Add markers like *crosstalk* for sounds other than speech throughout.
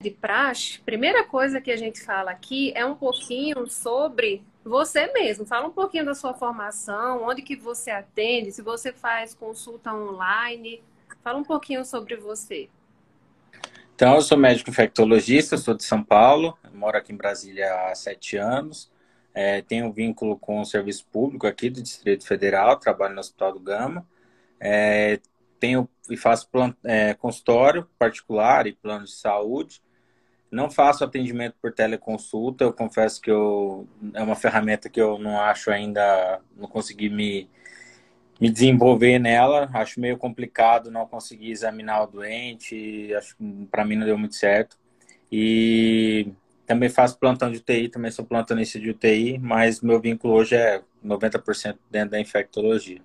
de praxe, primeira coisa que a gente fala aqui é um pouquinho sobre você mesmo. Fala um pouquinho da sua formação, onde que você atende, se você faz consulta online. Fala um pouquinho sobre você. Então, eu sou médico infectologista, sou de São Paulo, moro aqui em Brasília há sete anos. É, tenho vínculo com o serviço público aqui do Distrito Federal, trabalho no Hospital do Gama. É, tenho e faço plant, é, consultório particular e plano de saúde. Não faço atendimento por teleconsulta, eu confesso que eu, é uma ferramenta que eu não acho ainda, não consegui me, me desenvolver nela. Acho meio complicado não conseguir examinar o doente, acho para mim não deu muito certo. E também faço plantão de UTI, também sou plantonista de UTI, mas meu vínculo hoje é 90% dentro da infectologia.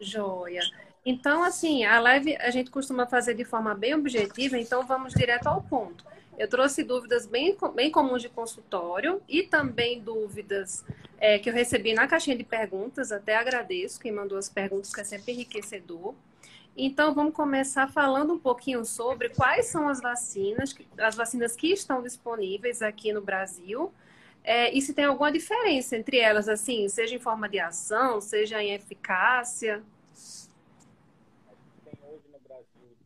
Joia. Então, assim, a live a gente costuma fazer de forma bem objetiva, então vamos direto ao ponto. Eu trouxe dúvidas bem, bem comuns de consultório e também dúvidas é, que eu recebi na caixinha de perguntas. Até agradeço quem mandou as perguntas, que é sempre enriquecedor. Então, vamos começar falando um pouquinho sobre quais são as vacinas, as vacinas que estão disponíveis aqui no Brasil. É, e se tem alguma diferença entre elas, assim, seja em forma de ação, seja em eficácia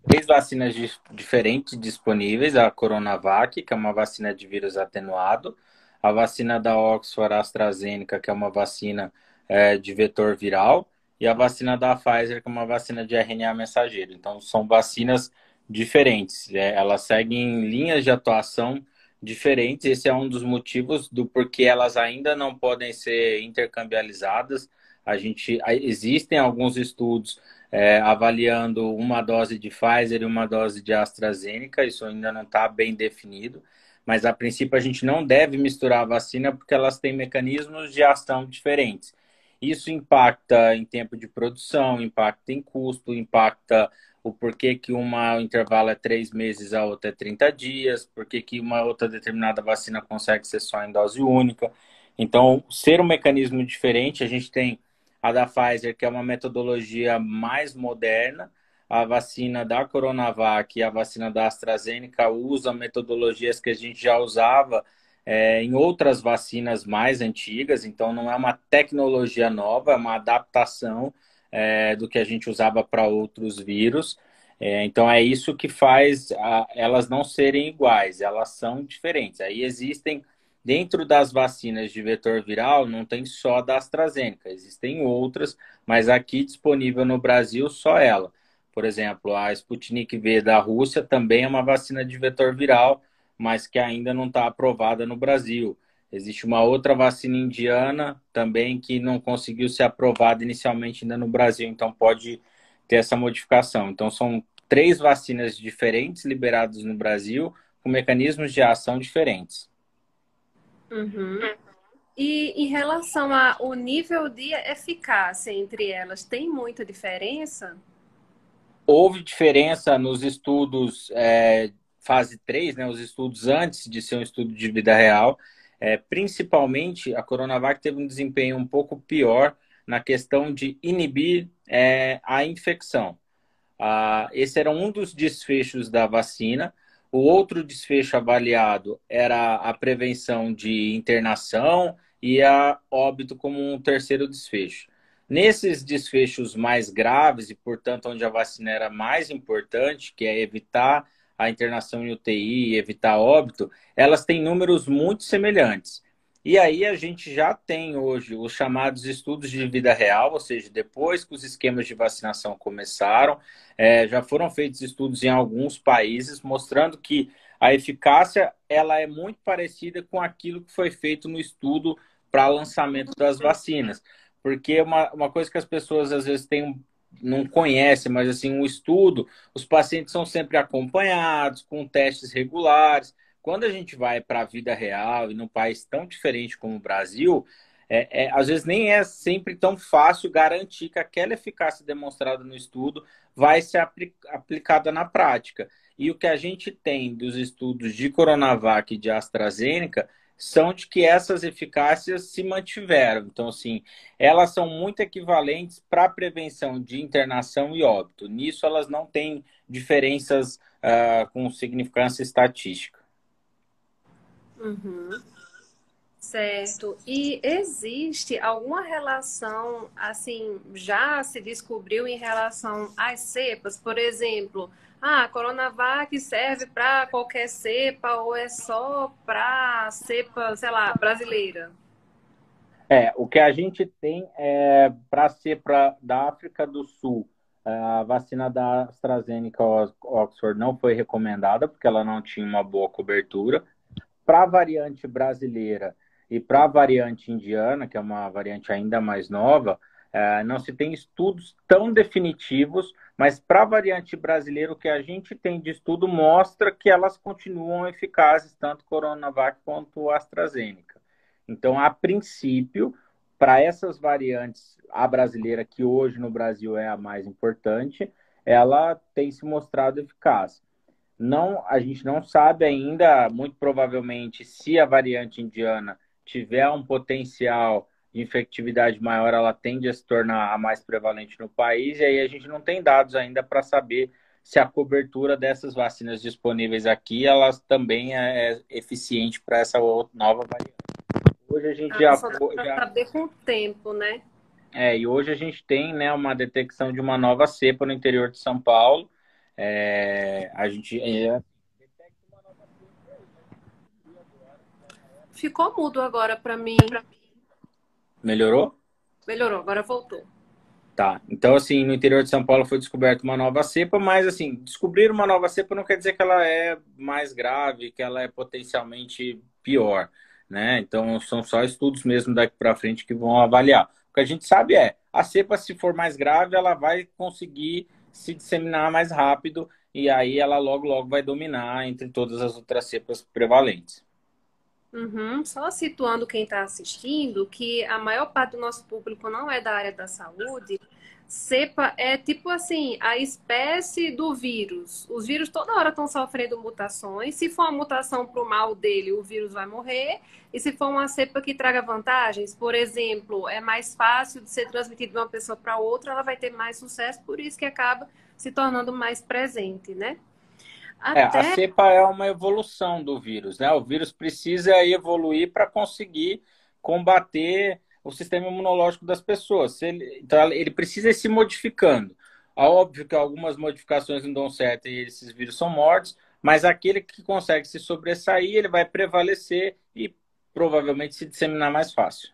três vacinas diferentes disponíveis: a Coronavac, que é uma vacina de vírus atenuado, a vacina da Oxford AstraZeneca, que é uma vacina é, de vetor viral, e a vacina da Pfizer, que é uma vacina de RNA mensageiro. Então, são vacinas diferentes, é, elas seguem linhas de atuação diferentes. Esse é um dos motivos do porquê elas ainda não podem ser intercambializadas. A gente existem alguns estudos é, avaliando uma dose de Pfizer e uma dose de AstraZeneca, isso ainda não está bem definido, mas a princípio a gente não deve misturar a vacina porque elas têm mecanismos de ação diferentes. Isso impacta em tempo de produção, impacta em custo, impacta o porquê que uma intervalo é três meses, a outra é 30 dias, porquê que uma outra determinada vacina consegue ser só em dose única. Então, ser um mecanismo diferente, a gente tem a da Pfizer, que é uma metodologia mais moderna, a vacina da Coronavac e a vacina da AstraZeneca usam metodologias que a gente já usava é, em outras vacinas mais antigas, então não é uma tecnologia nova, é uma adaptação é, do que a gente usava para outros vírus. É, então é isso que faz a, elas não serem iguais, elas são diferentes. Aí existem Dentro das vacinas de vetor viral, não tem só da AstraZeneca, existem outras, mas aqui disponível no Brasil só ela. Por exemplo, a Sputnik V da Rússia também é uma vacina de vetor viral, mas que ainda não está aprovada no Brasil. Existe uma outra vacina indiana também que não conseguiu ser aprovada inicialmente ainda no Brasil, então pode ter essa modificação. Então são três vacinas diferentes liberadas no Brasil com mecanismos de ação diferentes. Uhum. E em relação ao nível de eficácia entre elas, tem muita diferença? Houve diferença nos estudos é, fase 3, né, os estudos antes de ser um estudo de vida real. É, principalmente, a Coronavac teve um desempenho um pouco pior na questão de inibir é, a infecção. Ah, esse era um dos desfechos da vacina. O outro desfecho avaliado era a prevenção de internação e a óbito como um terceiro desfecho. Nesses desfechos mais graves e, portanto, onde a vacina era mais importante, que é evitar a internação em UTI e evitar óbito, elas têm números muito semelhantes. E aí a gente já tem hoje os chamados estudos de vida real, ou seja, depois que os esquemas de vacinação começaram, é, já foram feitos estudos em alguns países mostrando que a eficácia ela é muito parecida com aquilo que foi feito no estudo para lançamento das vacinas. Porque uma, uma coisa que as pessoas às vezes têm não conhecem, mas assim, um estudo, os pacientes são sempre acompanhados, com testes regulares. Quando a gente vai para a vida real e num país tão diferente como o Brasil, é, é, às vezes nem é sempre tão fácil garantir que aquela eficácia demonstrada no estudo vai ser aplicada na prática. E o que a gente tem dos estudos de Coronavac e de AstraZeneca são de que essas eficácias se mantiveram. Então, assim, elas são muito equivalentes para a prevenção de internação e óbito. Nisso, elas não têm diferenças uh, com significância estatística. Uhum. Certo. E existe alguma relação, assim, já se descobriu em relação às cepas? Por exemplo, ah, a Coronavac serve para qualquer cepa ou é só para cepa, sei lá, brasileira? É, o que a gente tem é para cepa da África do Sul. A vacina da AstraZeneca Oxford não foi recomendada porque ela não tinha uma boa cobertura. Para a variante brasileira, e para a variante indiana, que é uma variante ainda mais nova, é, não se tem estudos tão definitivos, mas para a variante brasileira, o que a gente tem de estudo mostra que elas continuam eficazes, tanto Coronavac quanto AstraZeneca. Então, a princípio, para essas variantes, a brasileira, que hoje no Brasil é a mais importante, ela tem se mostrado eficaz. Não, a gente não sabe ainda, muito provavelmente, se a variante indiana tiver um potencial de infectividade maior, ela tende a se tornar a mais prevalente no país, e aí a gente não tem dados ainda para saber se a cobertura dessas vacinas disponíveis aqui, elas também é, é eficiente para essa nova variante. Hoje a gente ah, já... Só já... saber com o tempo, né? É, e hoje a gente tem né, uma detecção de uma nova cepa no interior de São Paulo. É, a gente é, Ficou mudo agora para mim. Melhorou? Melhorou, agora voltou. Tá. Então, assim, no interior de São Paulo foi descoberta uma nova cepa, mas, assim, descobrir uma nova cepa não quer dizer que ela é mais grave, que ela é potencialmente pior, né? Então, são só estudos mesmo daqui para frente que vão avaliar. O que a gente sabe é, a cepa, se for mais grave, ela vai conseguir se disseminar mais rápido e aí ela logo, logo vai dominar entre todas as outras cepas prevalentes. Uhum. Só situando quem está assistindo, que a maior parte do nosso público não é da área da saúde, cepa é tipo assim, a espécie do vírus. Os vírus toda hora estão sofrendo mutações. Se for uma mutação para o mal dele, o vírus vai morrer. E se for uma cepa que traga vantagens, por exemplo, é mais fácil de ser transmitido de uma pessoa para outra, ela vai ter mais sucesso, por isso que acaba se tornando mais presente, né? Até... É, a cepa é uma evolução do vírus, né? O vírus precisa evoluir para conseguir combater o sistema imunológico das pessoas. Ele, então, ele precisa ir se modificando. Óbvio que algumas modificações não dão certo e esses vírus são mortos, mas aquele que consegue se sobressair, ele vai prevalecer e provavelmente se disseminar mais fácil.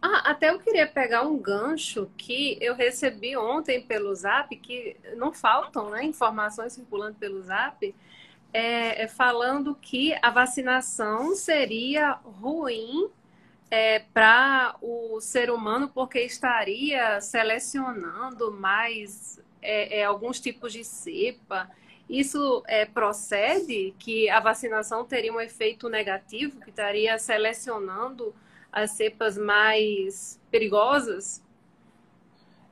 Ah, até eu queria pegar um gancho que eu recebi ontem pelo Zap, que não faltam né, informações circulando pelo Zap, é, é falando que a vacinação seria ruim é, para o ser humano porque estaria selecionando mais é, é alguns tipos de cepa. Isso é, procede que a vacinação teria um efeito negativo, que estaria selecionando as cepas mais perigosas?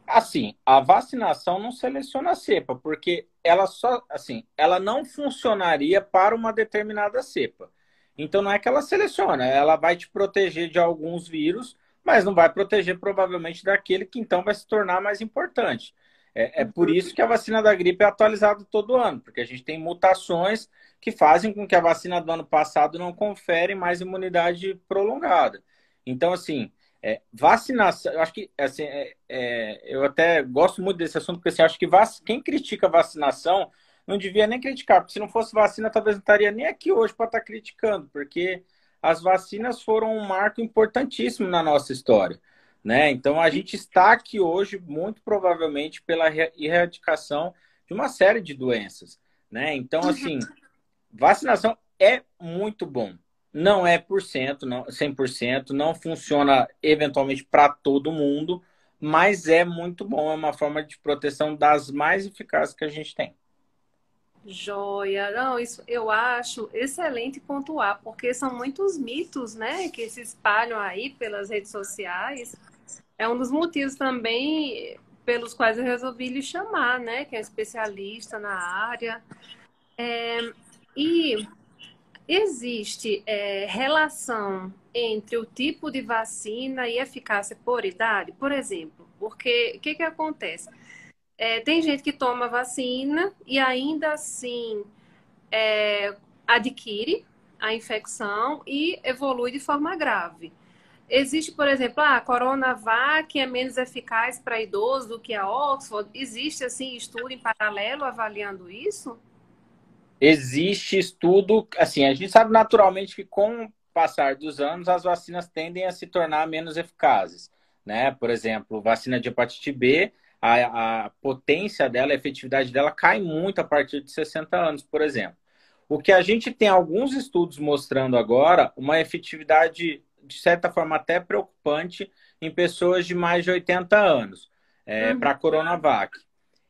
Assim, a vacinação não seleciona a cepa, porque ela só, assim, ela não funcionaria para uma determinada cepa. Então não é que ela seleciona, ela vai te proteger de alguns vírus, mas não vai proteger provavelmente daquele que então vai se tornar mais importante. É, é, por isso que a vacina da gripe é atualizada todo ano, porque a gente tem mutações que fazem com que a vacina do ano passado não confere mais imunidade prolongada. Então, assim, é, vacinação, eu acho que assim, é, é, eu até gosto muito desse assunto, porque assim, acho que vac, quem critica vacinação não devia nem criticar, porque se não fosse vacina, talvez não estaria nem aqui hoje para estar tá criticando, porque as vacinas foram um marco importantíssimo na nossa história. Né? Então a gente está aqui hoje muito provavelmente pela erradicação de uma série de doenças, né? Então assim, vacinação é muito bom não é por cento, não, 100%, não funciona eventualmente para todo mundo, mas é muito bom, é uma forma de proteção das mais eficazes que a gente tem. Joia, não, isso eu acho excelente pontuar, porque são muitos mitos, né, que se espalham aí pelas redes sociais. É um dos motivos também pelos quais eu resolvi lhe chamar, né, que é especialista na área. É, e Existe é, relação entre o tipo de vacina e eficácia por idade? Por exemplo, porque o que, que acontece? É, tem gente que toma vacina e ainda assim é, adquire a infecção e evolui de forma grave. Existe, por exemplo, ah, a Coronavac é menos eficaz para idoso do que a Oxford. Existe, assim, estudo em paralelo avaliando isso? Existe estudo, assim, a gente sabe naturalmente que com o passar dos anos as vacinas tendem a se tornar menos eficazes, né? Por exemplo, vacina de hepatite B, a, a potência dela, a efetividade dela cai muito a partir de 60 anos, por exemplo. O que a gente tem alguns estudos mostrando agora, uma efetividade de certa forma até preocupante em pessoas de mais de 80 anos é, uhum. para a Coronavac.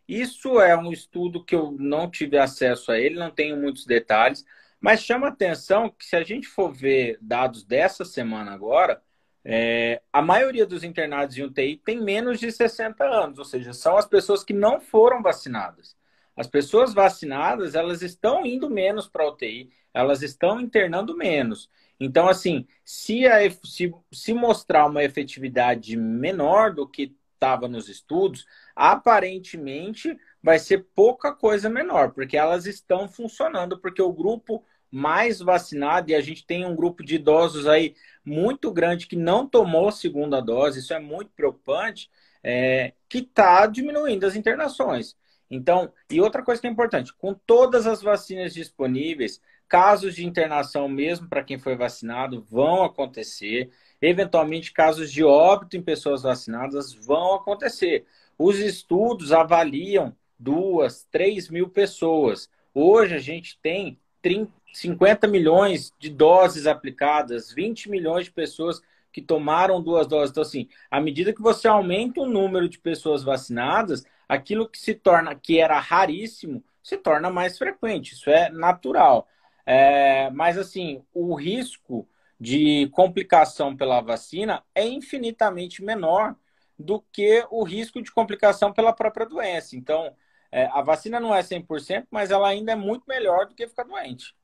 Isso é um estudo que eu não tive acesso a ele, não tenho muitos detalhes, mas chama atenção que se a gente for ver dados dessa semana agora, é, a maioria dos internados em UTI tem menos de 60 anos, ou seja, são as pessoas que não foram vacinadas. As pessoas vacinadas, elas estão indo menos para a UTI, elas estão internando menos. Então, assim, se, a, se, se mostrar uma efetividade menor do que estava nos estudos, aparentemente vai ser pouca coisa menor, porque elas estão funcionando, porque o grupo mais vacinado, e a gente tem um grupo de idosos aí muito grande que não tomou segunda dose, isso é muito preocupante, é, que está diminuindo as internações. Então, e outra coisa que é importante, com todas as vacinas disponíveis, Casos de internação, mesmo para quem foi vacinado, vão acontecer. Eventualmente, casos de óbito em pessoas vacinadas vão acontecer. Os estudos avaliam duas, três mil pessoas. Hoje a gente tem 30, 50 milhões de doses aplicadas, 20 milhões de pessoas que tomaram duas doses. Então, assim, à medida que você aumenta o número de pessoas vacinadas, aquilo que se torna, que era raríssimo, se torna mais frequente. Isso é natural. É, mas, assim, o risco de complicação pela vacina é infinitamente menor do que o risco de complicação pela própria doença. Então, é, a vacina não é 100%, mas ela ainda é muito melhor do que ficar doente.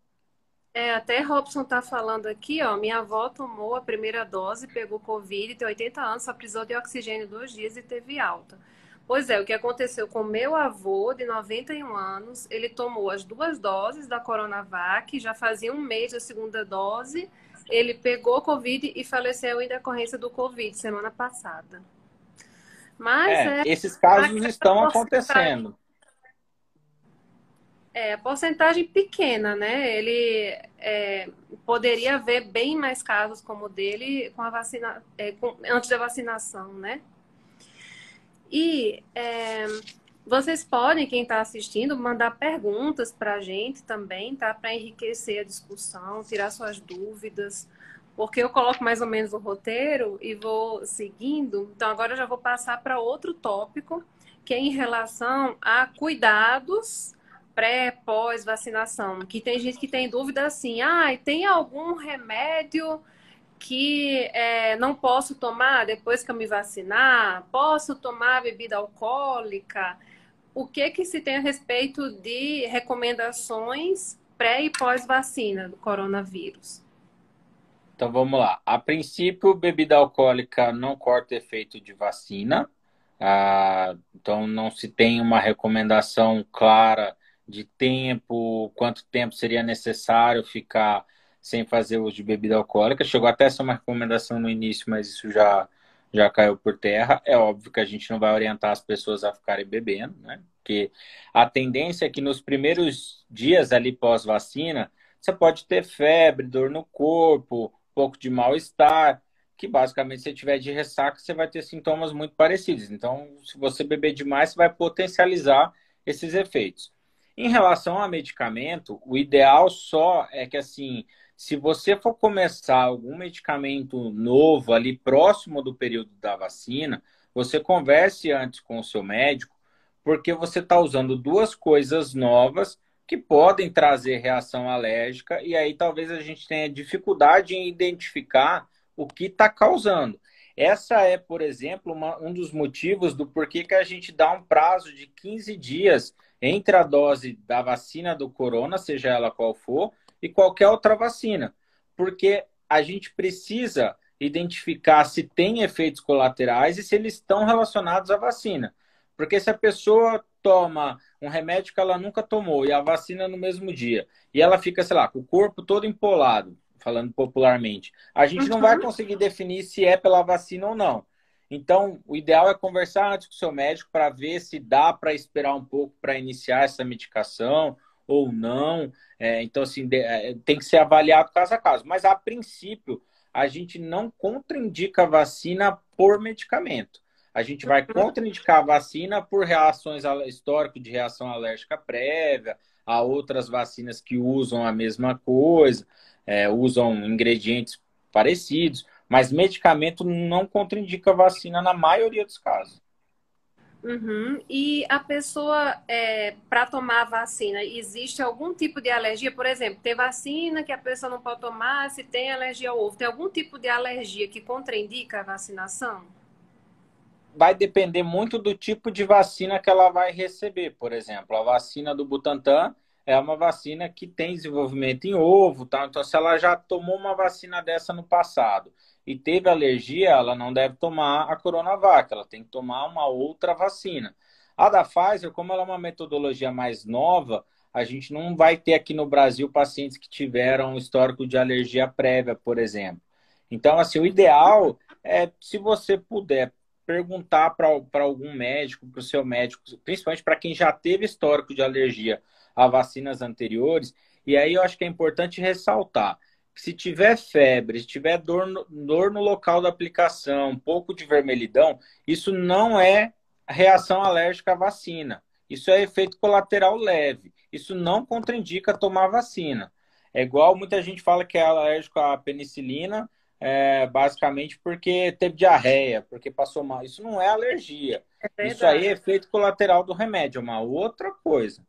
É, até Robson está falando aqui, ó, minha avó tomou a primeira dose, pegou Covid, tem 80 anos, só precisou de oxigênio dois dias e teve alta. Pois é, o que aconteceu com meu avô, de 91 anos, ele tomou as duas doses da Coronavac, já fazia um mês da segunda dose, ele pegou Covid e faleceu em decorrência do Covid semana passada. Mas é, é esses casos estão acontecendo. É, porcentagem pequena, né? Ele é, poderia haver bem mais casos como o dele com a vacina, é, com, antes da vacinação, né? E é, vocês podem, quem está assistindo, mandar perguntas para a gente também, tá? Para enriquecer a discussão, tirar suas dúvidas, porque eu coloco mais ou menos o roteiro e vou seguindo. Então, agora eu já vou passar para outro tópico, que é em relação a cuidados pré, pós vacinação. Que tem gente que tem dúvida assim, ah, tem algum remédio que é, não posso tomar depois que eu me vacinar? Posso tomar bebida alcoólica? O que que se tem a respeito de recomendações pré e pós-vacina do coronavírus? Então vamos lá. A princípio, bebida alcoólica não corta efeito de vacina. Ah, então não se tem uma recomendação clara de tempo, quanto tempo seria necessário ficar sem fazer uso de bebida alcoólica. Chegou até a ser uma recomendação no início, mas isso já, já caiu por terra. É óbvio que a gente não vai orientar as pessoas a ficarem bebendo, né? Porque a tendência é que nos primeiros dias ali pós-vacina, você pode ter febre, dor no corpo, um pouco de mal-estar, que basicamente se tiver de ressaca, você vai ter sintomas muito parecidos. Então, se você beber demais, você vai potencializar esses efeitos. Em relação a medicamento, o ideal só é que assim, se você for começar algum medicamento novo ali próximo do período da vacina, você converse antes com o seu médico, porque você está usando duas coisas novas que podem trazer reação alérgica, e aí talvez a gente tenha dificuldade em identificar o que está causando. Essa é, por exemplo, uma, um dos motivos do porquê que a gente dá um prazo de 15 dias entre a dose da vacina do corona, seja ela qual for, e qualquer outra vacina, porque a gente precisa identificar se tem efeitos colaterais e se eles estão relacionados à vacina. Porque se a pessoa toma um remédio que ela nunca tomou e a vacina no mesmo dia, e ela fica, sei lá, com o corpo todo empolado, falando popularmente, a gente não vai uhum. conseguir definir se é pela vacina ou não. Então, o ideal é conversar antes com o seu médico para ver se dá para esperar um pouco para iniciar essa medicação ou não. É, então, assim, de, é, tem que ser avaliado caso a caso. Mas, a princípio, a gente não contraindica a vacina por medicamento. A gente vai uhum. contraindicar a vacina por reações histórico de reação alérgica prévia, a outras vacinas que usam a mesma coisa, é, usam ingredientes parecidos, mas medicamento não contraindica a vacina na maioria dos casos. Uhum. E a pessoa, é, para tomar a vacina, existe algum tipo de alergia? Por exemplo, tem vacina que a pessoa não pode tomar se tem alergia ao ovo. Tem algum tipo de alergia que contraindica a vacinação? Vai depender muito do tipo de vacina que ela vai receber. Por exemplo, a vacina do Butantan é uma vacina que tem desenvolvimento em ovo, tá? Então, se ela já tomou uma vacina dessa no passado e teve alergia, ela não deve tomar a Coronavac, ela tem que tomar uma outra vacina. A da Pfizer, como ela é uma metodologia mais nova, a gente não vai ter aqui no Brasil pacientes que tiveram histórico de alergia prévia, por exemplo. Então, assim, o ideal é, se você puder perguntar para algum médico, para o seu médico, principalmente para quem já teve histórico de alergia a vacinas anteriores, e aí eu acho que é importante ressaltar se tiver febre, se tiver dor no, dor no local da aplicação, um pouco de vermelhidão, isso não é reação alérgica à vacina. Isso é efeito colateral leve. Isso não contraindica tomar vacina. É igual muita gente fala que é alérgico à penicilina, é, basicamente porque teve diarreia, porque passou mal. Isso não é alergia. É isso aí é efeito colateral do remédio, é uma outra coisa.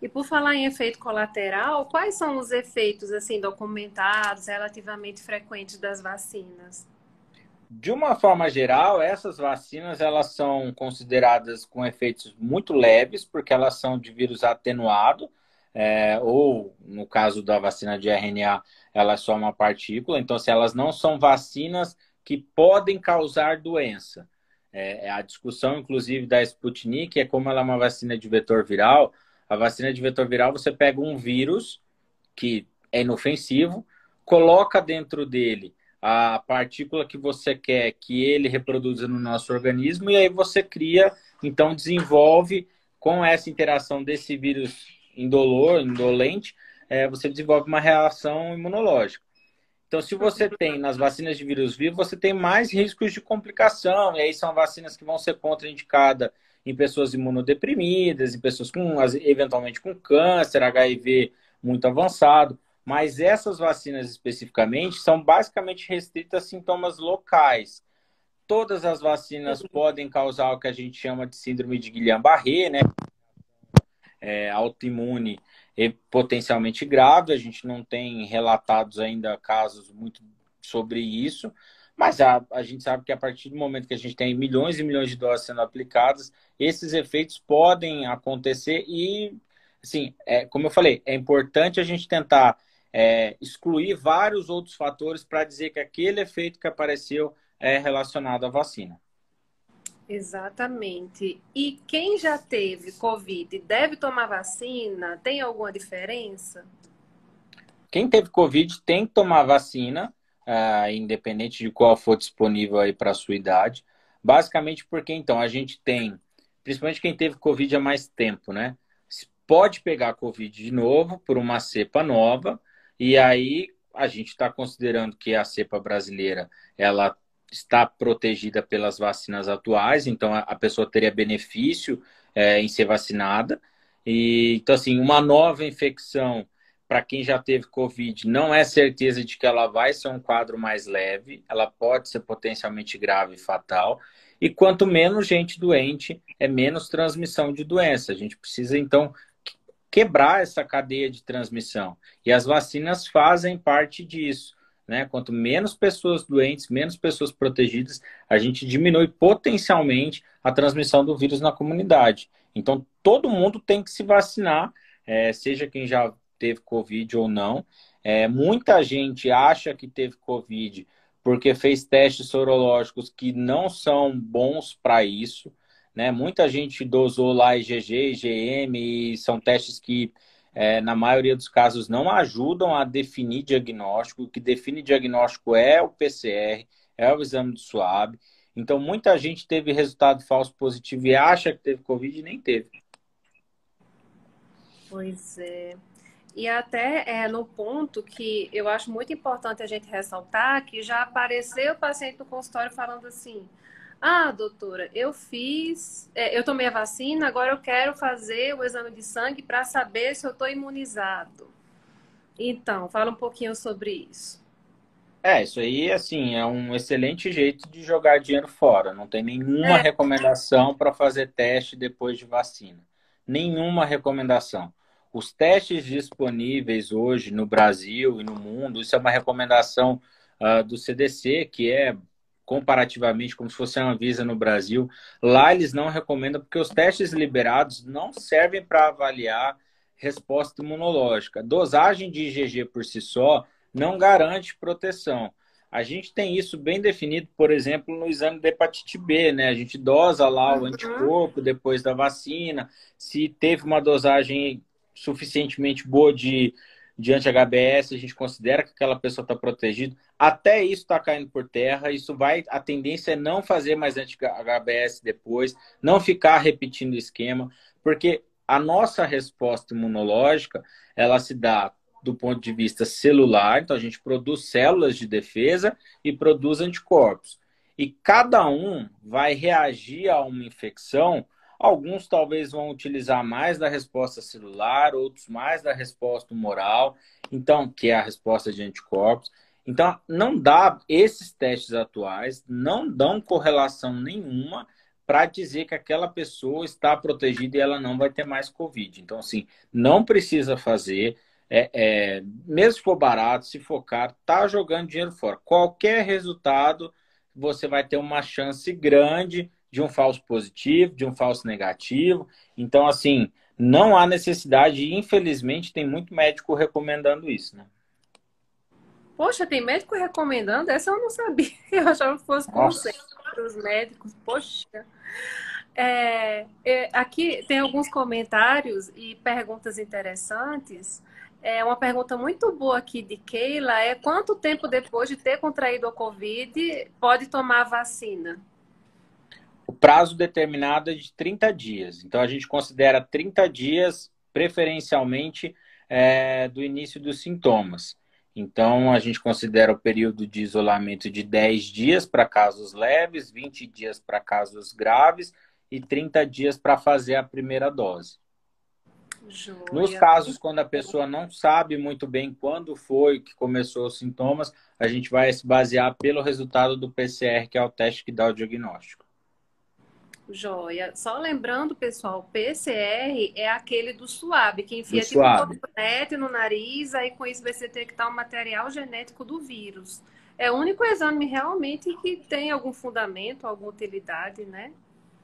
E por falar em efeito colateral, quais são os efeitos assim documentados, relativamente frequentes das vacinas? De uma forma geral, essas vacinas elas são consideradas com efeitos muito leves, porque elas são de vírus atenuado, é, ou no caso da vacina de RNA, ela é só uma partícula. Então, se elas não são vacinas que podem causar doença. É, a discussão, inclusive, da Sputnik é como ela é uma vacina de vetor viral, a vacina de vetor viral, você pega um vírus que é inofensivo, coloca dentro dele a partícula que você quer que ele reproduza no nosso organismo e aí você cria, então desenvolve com essa interação desse vírus indolor, indolente, é, você desenvolve uma reação imunológica. Então, se você tem nas vacinas de vírus vivo, você tem mais riscos de complicação, e aí são vacinas que vão ser contraindicadas em pessoas imunodeprimidas, em pessoas com eventualmente com câncer, HIV muito avançado. Mas essas vacinas especificamente são basicamente restritas a sintomas locais. Todas as vacinas uhum. podem causar o que a gente chama de síndrome de Guillain-Barré, né? É, autoimune e potencialmente grave. A gente não tem relatados ainda casos muito sobre isso, mas a, a gente sabe que a partir do momento que a gente tem milhões e milhões de doses sendo aplicadas, esses efeitos podem acontecer e, assim, é, como eu falei, é importante a gente tentar é, excluir vários outros fatores para dizer que aquele efeito que apareceu é relacionado à vacina. Exatamente. E quem já teve Covid deve tomar vacina? Tem alguma diferença? Quem teve Covid tem que tomar vacina uh, independente de qual for disponível aí para a sua idade. Basicamente porque, então, a gente tem, principalmente quem teve Covid há mais tempo, né? Pode pegar Covid de novo por uma cepa nova, e aí a gente está considerando que a cepa brasileira ela está protegida pelas vacinas atuais, então a pessoa teria benefício é, em ser vacinada. E, então, assim, uma nova infecção para quem já teve Covid, não é certeza de que ela vai ser um quadro mais leve, ela pode ser potencialmente grave e fatal. E quanto menos gente doente, é menos transmissão de doença. A gente precisa, então, quebrar essa cadeia de transmissão. E as vacinas fazem parte disso. Né? Quanto menos pessoas doentes, menos pessoas protegidas, a gente diminui potencialmente a transmissão do vírus na comunidade. Então, todo mundo tem que se vacinar, é, seja quem já teve Covid ou não. É, muita gente acha que teve Covid porque fez testes sorológicos que não são bons para isso. Né? Muita gente dosou lá IgG, IgM, e são testes que, é, na maioria dos casos, não ajudam a definir diagnóstico. O que define diagnóstico é o PCR, é o exame do SWAB. Então, muita gente teve resultado falso positivo e acha que teve Covid e nem teve. Pois é. E até é, no ponto que eu acho muito importante a gente ressaltar que já apareceu o paciente no consultório falando assim: ah, doutora, eu fiz, é, eu tomei a vacina, agora eu quero fazer o exame de sangue para saber se eu estou imunizado. Então, fala um pouquinho sobre isso. É, isso aí, assim, é um excelente jeito de jogar dinheiro fora. Não tem nenhuma é. recomendação para fazer teste depois de vacina. Nenhuma recomendação. Os testes disponíveis hoje no Brasil e no mundo, isso é uma recomendação uh, do CDC, que é comparativamente como se fosse uma Visa no Brasil. Lá eles não recomendam, porque os testes liberados não servem para avaliar resposta imunológica. Dosagem de IgG por si só não garante proteção. A gente tem isso bem definido, por exemplo, no exame de hepatite B, né? A gente dosa lá o uhum. anticorpo depois da vacina. Se teve uma dosagem suficientemente boa de, de anti-HBS, a gente considera que aquela pessoa está protegida. Até isso está caindo por terra. Isso vai. A tendência é não fazer mais anti-HBS depois, não ficar repetindo o esquema, porque a nossa resposta imunológica ela se dá do ponto de vista celular, então a gente produz células de defesa e produz anticorpos. E cada um vai reagir a uma infecção Alguns talvez vão utilizar mais da resposta celular, outros mais da resposta humoral, então, que é a resposta de anticorpos. Então, não dá, esses testes atuais não dão correlação nenhuma para dizer que aquela pessoa está protegida e ela não vai ter mais Covid. Então, assim, não precisa fazer, é, é, mesmo se for barato, se for caro, tá jogando dinheiro fora. Qualquer resultado, você vai ter uma chance grande de um falso positivo, de um falso negativo. Então, assim, não há necessidade, e infelizmente tem muito médico recomendando isso, né? Poxa, tem médico recomendando? Essa eu não sabia. *laughs* Eu achava que fosse conselho para os médicos. Poxa. É, é, aqui tem alguns comentários e perguntas interessantes. É uma pergunta muito boa aqui de Keila é quanto tempo depois de ter contraído a Covid pode tomar a vacina? O prazo determinado é de 30 dias. Então, a gente considera 30 dias, preferencialmente, é, do início dos sintomas. Então, a gente considera o período de isolamento de 10 dias para casos leves, 20 dias para casos graves e 30 dias para fazer a primeira dose. Joia. Nos casos quando a pessoa não sabe muito bem quando foi que começou os sintomas, a gente vai se basear pelo resultado do PCR, que é o teste que dá o diagnóstico. Joia. Só lembrando, pessoal, PCR é aquele do suave, que enfia do tipo um no nariz, aí com isso vai ser detectar o material genético do vírus. É o único exame realmente que tem algum fundamento, alguma utilidade, né?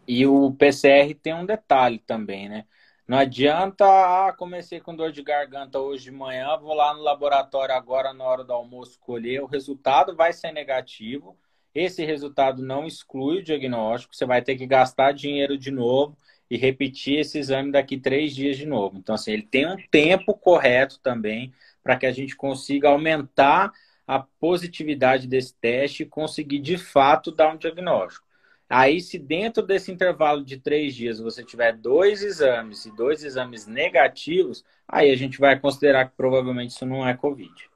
E o PCR tem um detalhe também, né? Não adianta, ah, comecei com dor de garganta hoje de manhã, vou lá no laboratório agora na hora do almoço colher, o resultado vai ser negativo esse resultado não exclui o diagnóstico, você vai ter que gastar dinheiro de novo e repetir esse exame daqui três dias de novo. Então, assim, ele tem um tempo correto também para que a gente consiga aumentar a positividade desse teste e conseguir de fato dar um diagnóstico. Aí, se dentro desse intervalo de três dias você tiver dois exames e dois exames negativos, aí a gente vai considerar que provavelmente isso não é Covid.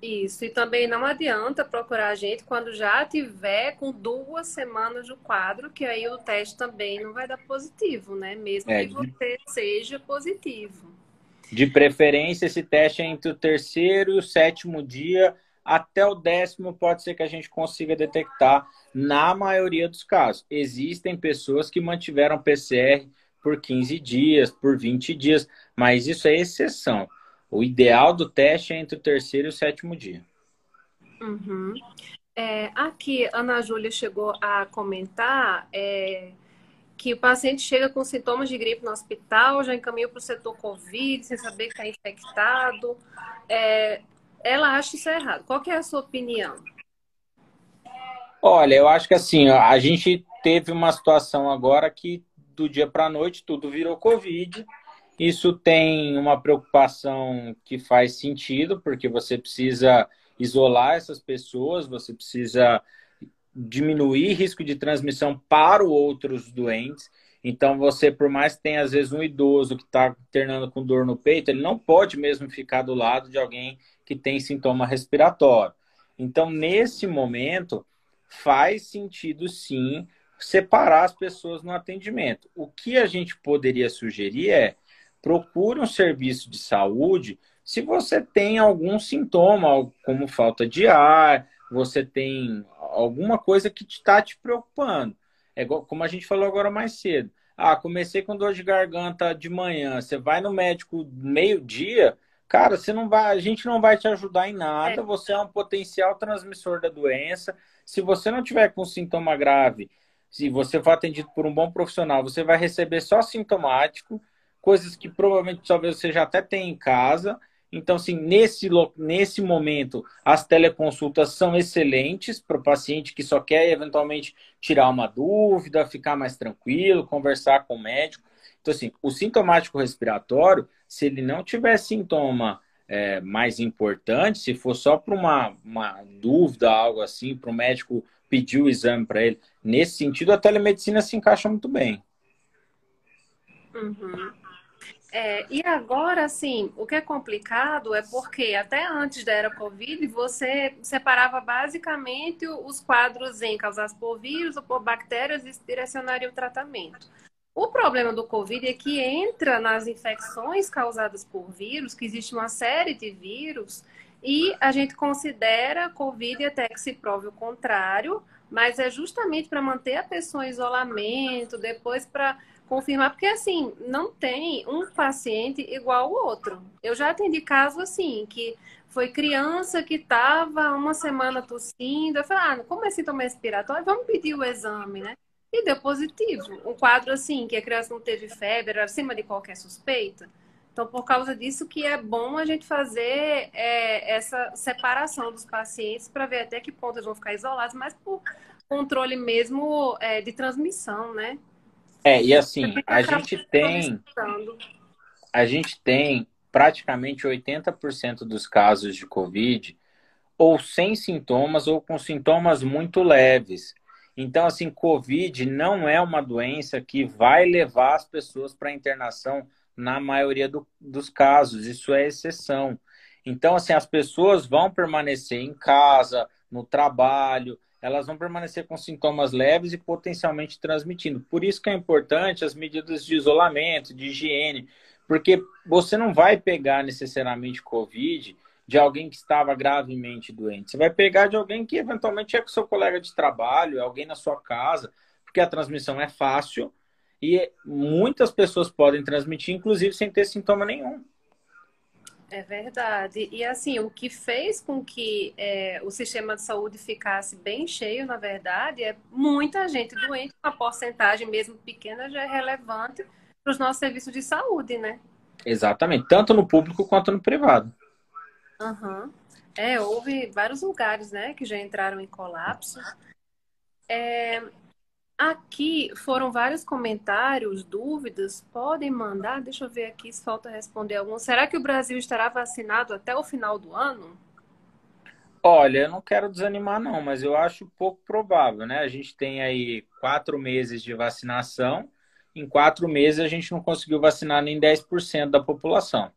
Isso, e também não adianta procurar a gente quando já tiver com duas semanas do quadro, que aí o teste também não vai dar positivo, né? Mesmo é, que você seja positivo. De preferência, esse teste é entre o terceiro e o sétimo dia, até o décimo pode ser que a gente consiga detectar na maioria dos casos. Existem pessoas que mantiveram PCR por 15 dias, por 20 dias, mas isso é exceção. O ideal do teste é entre o terceiro e o sétimo dia. Uhum. É, aqui, Ana Júlia chegou a comentar é, que o paciente chega com sintomas de gripe no hospital, já encaminhou para o setor Covid, sem saber que está infectado. É, ela acha isso errado. Qual é a sua opinião? Olha, eu acho que assim, a gente teve uma situação agora que do dia para a noite tudo virou Covid. Isso tem uma preocupação que faz sentido, porque você precisa isolar essas pessoas, você precisa diminuir risco de transmissão para outros doentes. Então, você, por mais que tenha, às vezes, um idoso que está internando com dor no peito, ele não pode mesmo ficar do lado de alguém que tem sintoma respiratório. Então, nesse momento, faz sentido, sim, separar as pessoas no atendimento. O que a gente poderia sugerir é procure um serviço de saúde se você tem algum sintoma, como falta de ar, você tem alguma coisa que está te preocupando. É como a gente falou agora mais cedo. Ah, comecei com dor de garganta de manhã. Você vai no médico meio-dia, cara, você não vai, a gente não vai te ajudar em nada. É. Você é um potencial transmissor da doença. Se você não tiver com sintoma grave, se você for atendido por um bom profissional, você vai receber só sintomático, coisas que provavelmente talvez você já até tenha em casa. Então, assim, nesse, nesse momento, as teleconsultas são excelentes para o paciente que só quer eventualmente tirar uma dúvida, ficar mais tranquilo, conversar com o médico. Então, assim, o sintomático respiratório, se ele não tiver sintoma é, mais importante, se for só para uma, uma dúvida, algo assim, para o médico pedir o exame para ele, nesse sentido, a telemedicina se encaixa muito bem. Uhum. É, e agora, assim, o que é complicado é porque até antes da era Covid, você separava basicamente os quadros em causados por vírus ou por bactérias e direcionaria o tratamento. O problema do Covid é que entra nas infecções causadas por vírus, que existe uma série de vírus, e a gente considera Covid até que se prove o contrário, mas é justamente para manter a pessoa em isolamento, depois para confirmar, porque assim, não tem um paciente igual ao outro. Eu já atendi caso assim, que foi criança que estava uma semana tossindo, eu falei, ah, como é sintoma respiratório, vamos pedir o exame, né? E deu positivo. Um quadro assim, que a criança não teve febre, acima de qualquer suspeita. Então, por causa disso que é bom a gente fazer é, essa separação dos pacientes para ver até que ponto eles vão ficar isolados, mas por controle mesmo é, de transmissão, né? É, e assim, a gente tem. A gente tem praticamente 80% dos casos de Covid ou sem sintomas ou com sintomas muito leves. Então, assim, Covid não é uma doença que vai levar as pessoas para internação na maioria do, dos casos. Isso é exceção. Então, assim, as pessoas vão permanecer em casa, no trabalho, elas vão permanecer com sintomas leves e potencialmente transmitindo. Por isso que é importante as medidas de isolamento, de higiene, porque você não vai pegar necessariamente Covid de alguém que estava gravemente doente. Você vai pegar de alguém que eventualmente é com seu colega de trabalho, é alguém na sua casa, porque a transmissão é fácil e muitas pessoas podem transmitir, inclusive sem ter sintoma nenhum. É verdade. E assim, o que fez com que é, o sistema de saúde ficasse bem cheio, na verdade, é muita gente doente, uma porcentagem mesmo pequena já é relevante para os nossos serviços de saúde, né? Exatamente, tanto no público quanto no privado. Uhum. É, houve vários lugares, né, que já entraram em colapso. É, Aqui foram vários comentários, dúvidas. Podem mandar. Deixa eu ver aqui se falta responder algum. Será que o Brasil estará vacinado até o final do ano? Olha, eu não quero desanimar, não, mas eu acho pouco provável, né? A gente tem aí quatro meses de vacinação. Em quatro meses a gente não conseguiu vacinar nem 10% da população.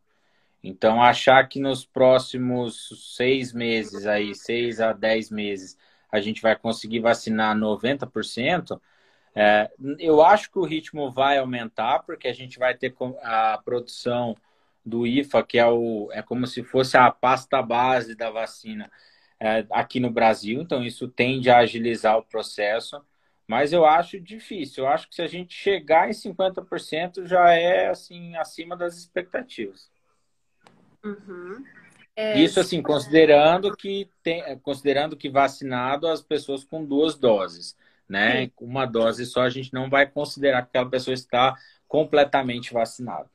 Então, achar que nos próximos seis meses, aí, seis a dez meses, a gente vai conseguir vacinar 90%, é, eu acho que o ritmo vai aumentar, porque a gente vai ter a produção do IFA, que é, o, é como se fosse a pasta base da vacina é, aqui no Brasil, então isso tende a agilizar o processo, mas eu acho difícil. Eu acho que se a gente chegar em 50% já é assim acima das expectativas. Uhum. É... Isso assim, considerando que tem, considerando que vacinado as pessoas com duas doses né? Sim. Uma dose só a gente não vai considerar que aquela pessoa está completamente vacinada.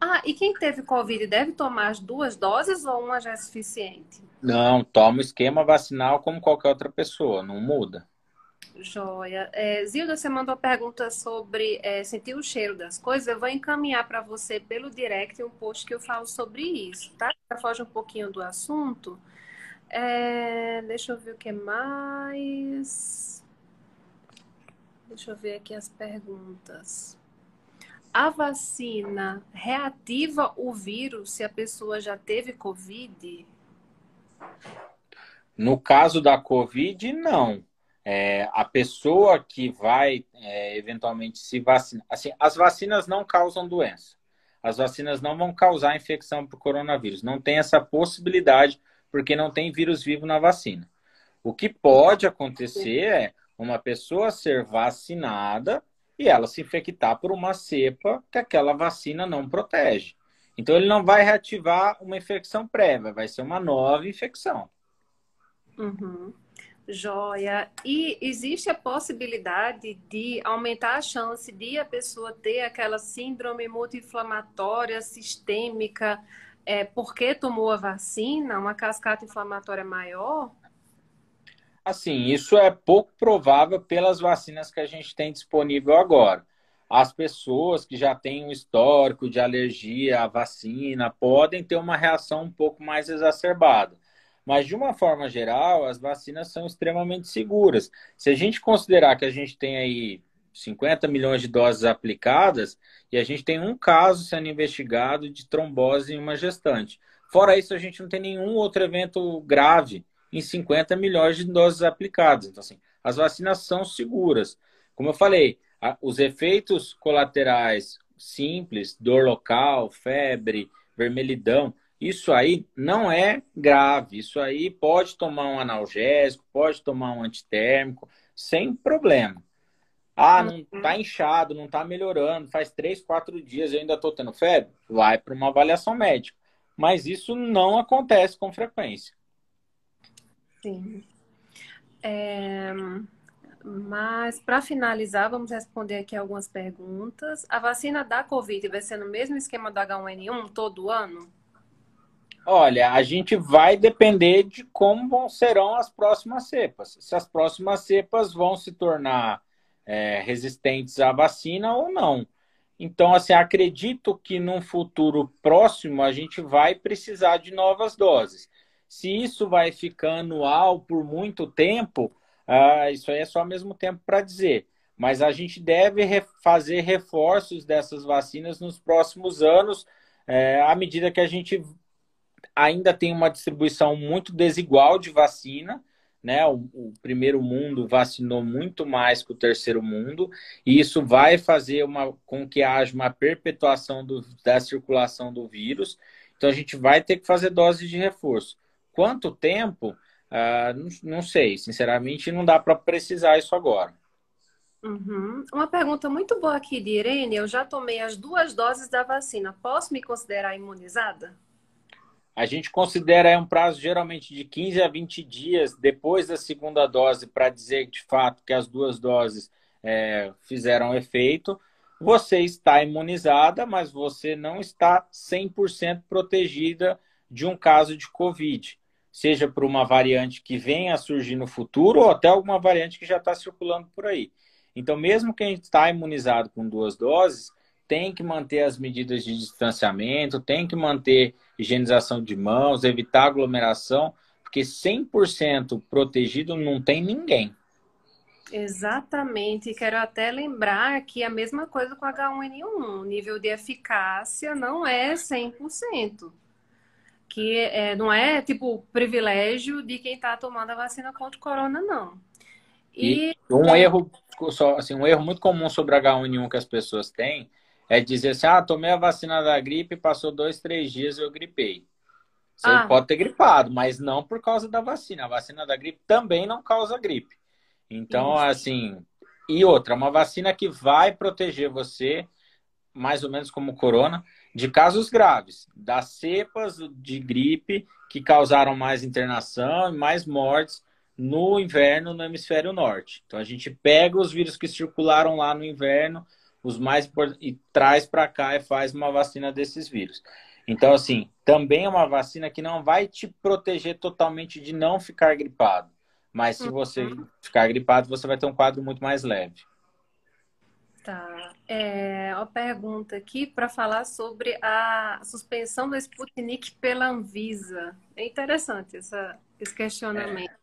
Ah, e quem teve Covid deve tomar as duas doses ou uma já é suficiente? Não, toma o esquema vacinal como qualquer outra pessoa, não muda. Joia. É, Zilda, você mandou pergunta sobre é, sentir o cheiro das coisas. Eu vou encaminhar para você pelo direct um post que eu falo sobre isso, tá? Foge um pouquinho do assunto. É, deixa eu ver o que mais. Deixa eu ver aqui as perguntas. A vacina reativa o vírus se a pessoa já teve Covid? No caso da Covid, não. É, a pessoa que vai é, eventualmente se vacinar. Assim, as vacinas não causam doença. As vacinas não vão causar infecção por coronavírus. Não tem essa possibilidade porque não tem vírus vivo na vacina. O que pode acontecer é uma pessoa ser vacinada e ela se infectar por uma cepa que aquela vacina não protege. Então ele não vai reativar uma infecção prévia, vai ser uma nova infecção. Uhum. Joia. E existe a possibilidade de aumentar a chance de a pessoa ter aquela síndrome multi-inflamatória sistêmica é, porque tomou a vacina, uma cascata inflamatória maior? Assim, isso é pouco provável pelas vacinas que a gente tem disponível agora. As pessoas que já têm um histórico de alergia à vacina podem ter uma reação um pouco mais exacerbada. Mas, de uma forma geral, as vacinas são extremamente seguras. Se a gente considerar que a gente tem aí 50 milhões de doses aplicadas e a gente tem um caso sendo investigado de trombose em uma gestante. Fora isso, a gente não tem nenhum outro evento grave em 50 milhões de doses aplicadas. Então, assim, as vacinas são seguras. Como eu falei, os efeitos colaterais simples, dor local, febre, vermelhidão, isso aí não é grave. Isso aí pode tomar um analgésico, pode tomar um antitérmico, sem problema. Ah, não tá inchado, não tá melhorando, faz três, quatro dias e ainda tô tendo febre. Vai para uma avaliação médica. Mas isso não acontece com frequência. Sim. É, mas, para finalizar, vamos responder aqui algumas perguntas. A vacina da Covid vai ser no mesmo esquema do H1N1 todo ano? Olha, a gente vai depender de como serão as próximas cepas. Se as próximas cepas vão se tornar é, resistentes à vacina ou não. Então, assim, acredito que num futuro próximo a gente vai precisar de novas doses. Se isso vai ficar anual por muito tempo, ah, isso aí é só ao mesmo tempo para dizer. Mas a gente deve fazer reforços dessas vacinas nos próximos anos, é, à medida que a gente ainda tem uma distribuição muito desigual de vacina. Né? O, o, primeiro mundo vacinou muito mais que o terceiro mundo, e isso vai fazer uma, com que haja uma perpetuação do, da circulação do vírus. Então a gente vai ter que fazer doses de reforço. Quanto tempo? Uh, não, não, sei, sinceramente, não dá para precisar isso agora. Uhum. Uma pergunta muito boa aqui de Irene: eu já tomei as duas doses da vacina, posso me considerar imunizada? A gente considera um prazo geralmente de 15 a 20 dias depois da segunda dose para dizer de fato que as duas doses é, fizeram efeito. Você está imunizada, mas você não está 100% protegida de um caso de Covid seja por uma variante que venha a surgir no futuro ou até alguma variante que já está circulando por aí. Então, mesmo quem está imunizado com duas doses, tem que manter as medidas de distanciamento, tem que manter higienização de mãos, evitar aglomeração, porque 100% protegido não tem ninguém. Exatamente, quero até lembrar que a mesma coisa com H1N1, o nível de eficácia não é 100% que é, não é tipo privilégio de quem está tomando a vacina contra o corona, não. E, e um é... erro, só, assim, um erro muito comum sobre H1N1 que as pessoas têm é dizer assim, ah, tomei a vacina da gripe, passou dois, três dias eu gripei. Você ah. pode ter gripado, mas não por causa da vacina. A vacina da gripe também não causa gripe. Então, Isso. assim, e outra, uma vacina que vai proteger você, mais ou menos como o corona, de casos graves, das cepas de gripe que causaram mais internação e mais mortes no inverno no hemisfério norte. Então a gente pega os vírus que circularam lá no inverno, os mais e traz para cá e faz uma vacina desses vírus. Então assim, também é uma vacina que não vai te proteger totalmente de não ficar gripado, Mas se você uhum. ficar gripado, você vai ter um quadro muito mais leve. Tá. É, uma pergunta aqui para falar sobre a suspensão do Sputnik pela Anvisa. É interessante essa, esse questionamento. É.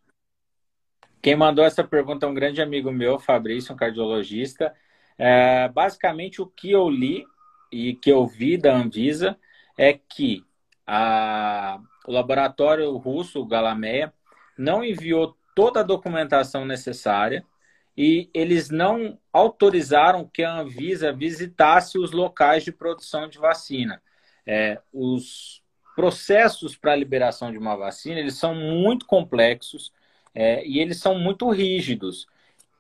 Quem mandou essa pergunta é um grande amigo meu, Fabrício, um cardiologista. É, basicamente, o que eu li e que eu vi da Anvisa é que a, o laboratório russo, o Galameia, não enviou toda a documentação necessária e eles não autorizaram que a Anvisa visitasse os locais de produção de vacina. É, os processos para a liberação de uma vacina eles são muito complexos é, e eles são muito rígidos.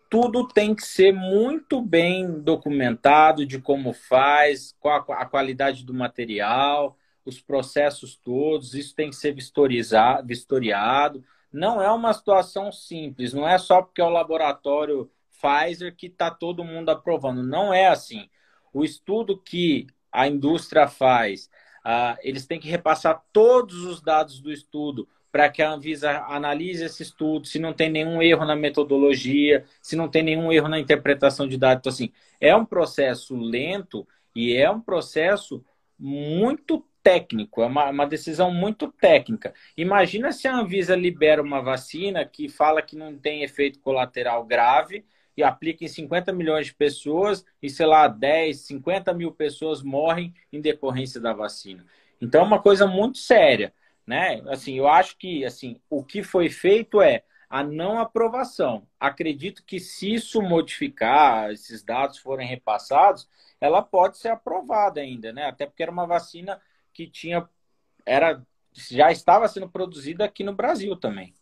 Tudo tem que ser muito bem documentado de como faz, qual a qualidade do material, os processos todos, isso tem que ser vistoriado. Não é uma situação simples, não é só porque é o laboratório Pfizer que está todo mundo aprovando. Não é assim. O estudo que a indústria faz, uh, eles têm que repassar todos os dados do estudo para que a Anvisa analise esse estudo, se não tem nenhum erro na metodologia, se não tem nenhum erro na interpretação de dados. Então, assim, é um processo lento e é um processo muito técnico, é uma, uma, decisão muito técnica. Imagina se a Anvisa libera uma vacina que fala que não tem efeito colateral grave e aplica em 50 milhões de pessoas e, sei lá, 10, 50 mil pessoas morrem em decorrência da vacina. Então é uma coisa muito séria, né? Assim, eu acho que assim, o que foi feito é a não aprovação. Acredito que se isso modificar, esses dados forem repassados, ela pode ser aprovada ainda, né? Até porque era uma vacina que tinha era já estava sendo produzida aqui no Brasil também.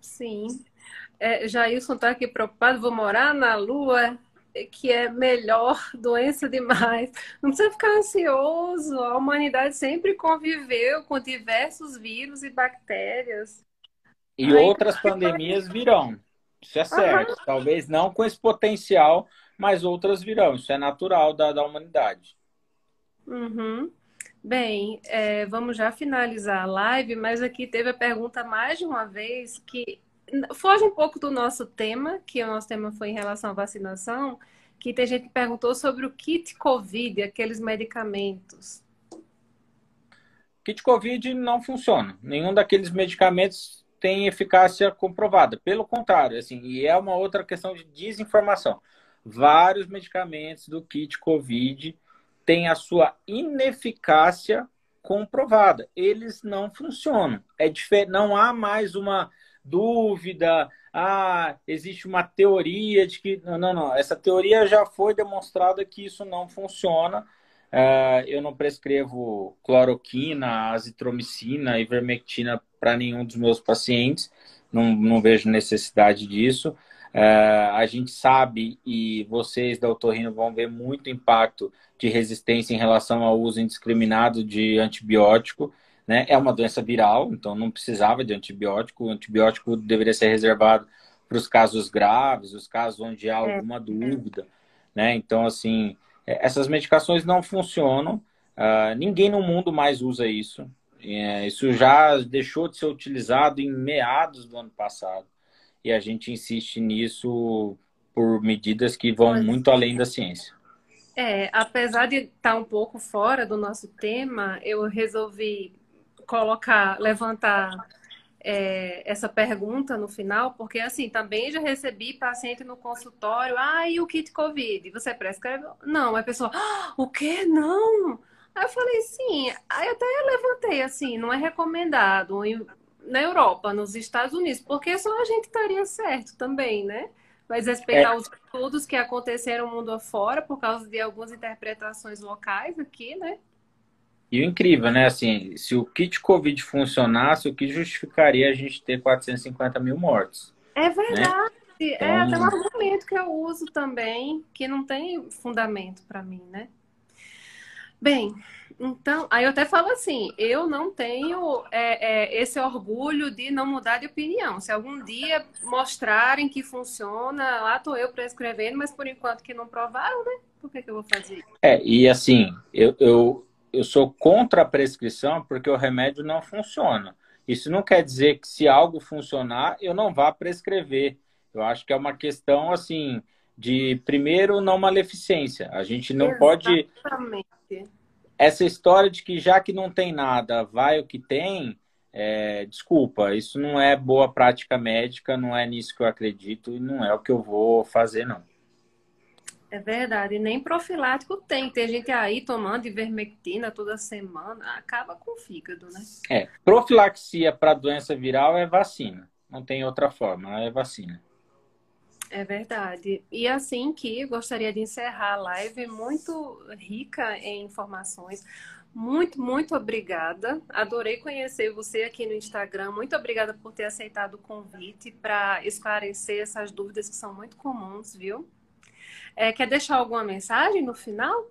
Sim. É, Jailson está aqui preocupado, vou morar na Lua, que é melhor, *laughs* doença demais. Não precisa ficar ansioso. A humanidade sempre conviveu com diversos vírus e bactérias. E Ai, outras pandemias virão. Isso é certo. Aham. Talvez não com esse potencial, mas outras virão. Isso é natural da, da humanidade. Uhum. Bem, é, vamos já finalizar a live, mas aqui teve a pergunta mais de uma vez que foge um pouco do nosso tema, que o nosso tema foi em relação à vacinação, que tem gente que perguntou sobre o kit COVID, aqueles medicamentos. Kit COVID não funciona. Nenhum daqueles medicamentos tem eficácia comprovada. Pelo contrário, assim, e é uma outra questão de desinformação. Vários medicamentos do kit COVID tem a sua ineficácia comprovada. Eles não funcionam. É diferente, não há mais uma dúvida, ah, existe uma teoria de que. Não, não, não. Essa teoria já foi demonstrada que isso não funciona. Uh, eu não prescrevo cloroquina, azitromicina, ivermectina para nenhum dos meus pacientes. Não, não vejo necessidade disso. Uh, a gente sabe, e vocês da Otorrino vão ver muito impacto de resistência em relação ao uso indiscriminado de antibiótico. Né? É uma doença viral, então não precisava de antibiótico. O antibiótico deveria ser reservado para os casos graves, os casos onde há é. alguma dúvida. Né? Então, assim, é, essas medicações não funcionam. Uh, ninguém no mundo mais usa isso. É, isso já deixou de ser utilizado em meados do ano passado. E a gente insiste nisso por medidas que vão muito além da ciência. É, apesar de estar um pouco fora do nosso tema, eu resolvi colocar, levantar é, essa pergunta no final, porque assim, também já recebi paciente no consultório, ah, e o kit Covid? Você prescreve? Não, a pessoa, ah, o que? Não! Aí eu falei, sim, aí até levantei assim, não é recomendado na Europa, nos Estados Unidos, porque só a gente estaria certo também, né? mas respeitar é. os estudos que aconteceram mundo afora por causa de algumas interpretações locais aqui, né? E o incrível, né? Assim, se o kit Covid funcionasse, o que justificaria a gente ter 450 mil mortos? É verdade. Né? Então... É até um argumento que eu uso também, que não tem fundamento para mim, né? Bem, então, aí eu até falo assim, eu não tenho é, é, esse orgulho de não mudar de opinião. Se algum dia mostrarem que funciona, lá estou eu prescrevendo, mas por enquanto que não provaram, né? Por que, que eu vou fazer? É, e assim, eu, eu, eu sou contra a prescrição porque o remédio não funciona. Isso não quer dizer que se algo funcionar, eu não vá prescrever. Eu acho que é uma questão, assim, de, primeiro, não maleficência. A gente não Exatamente. pode... Essa história de que já que não tem nada, vai o que tem, é, desculpa, isso não é boa prática médica, não é nisso que eu acredito e não é o que eu vou fazer, não. É verdade, nem profilático tem. Tem gente aí tomando ivermectina toda semana, acaba com o fígado, né? É, profilaxia para doença viral é vacina. Não tem outra forma, é vacina. É verdade. E assim que gostaria de encerrar a live muito rica em informações. Muito, muito obrigada. Adorei conhecer você aqui no Instagram. Muito obrigada por ter aceitado o convite para esclarecer essas dúvidas que são muito comuns, viu? É, quer deixar alguma mensagem no final?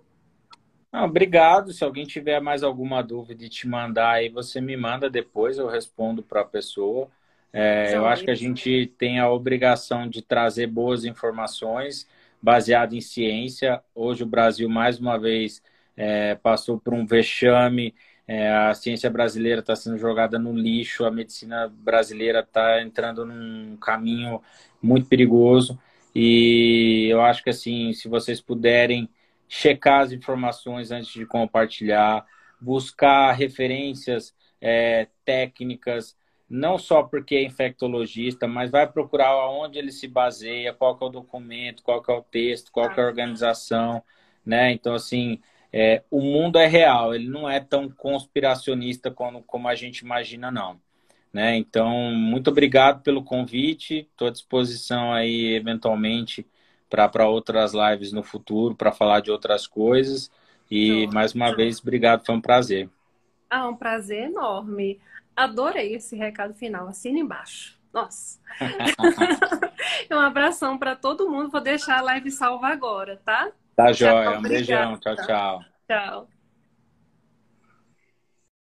Não, obrigado. Se alguém tiver mais alguma dúvida e te mandar aí, você me manda depois, eu respondo para a pessoa. É, eu acho que a gente tem a obrigação de trazer boas informações baseadas em ciência. Hoje o Brasil, mais uma vez, é, passou por um vexame. É, a ciência brasileira está sendo jogada no lixo, a medicina brasileira está entrando num caminho muito perigoso. E eu acho que assim, se vocês puderem checar as informações antes de compartilhar, buscar referências é, técnicas, não só porque é infectologista, mas vai procurar onde ele se baseia, qual é o documento, qual é o texto, qual é a organização, né? Então, assim, é, o mundo é real, ele não é tão conspiracionista como, como a gente imagina, não. Né? Então, muito obrigado pelo convite. Estou à disposição aí, eventualmente, para outras lives no futuro, para falar de outras coisas. E, mais uma vez, obrigado, foi um prazer. Ah, um prazer enorme. Adorei esse recado final. Assina embaixo. Nossa. *laughs* um abração para todo mundo. Vou deixar a live salva agora, tá? Tá, joia. Um beijão. Tchau, tchau. Tchau.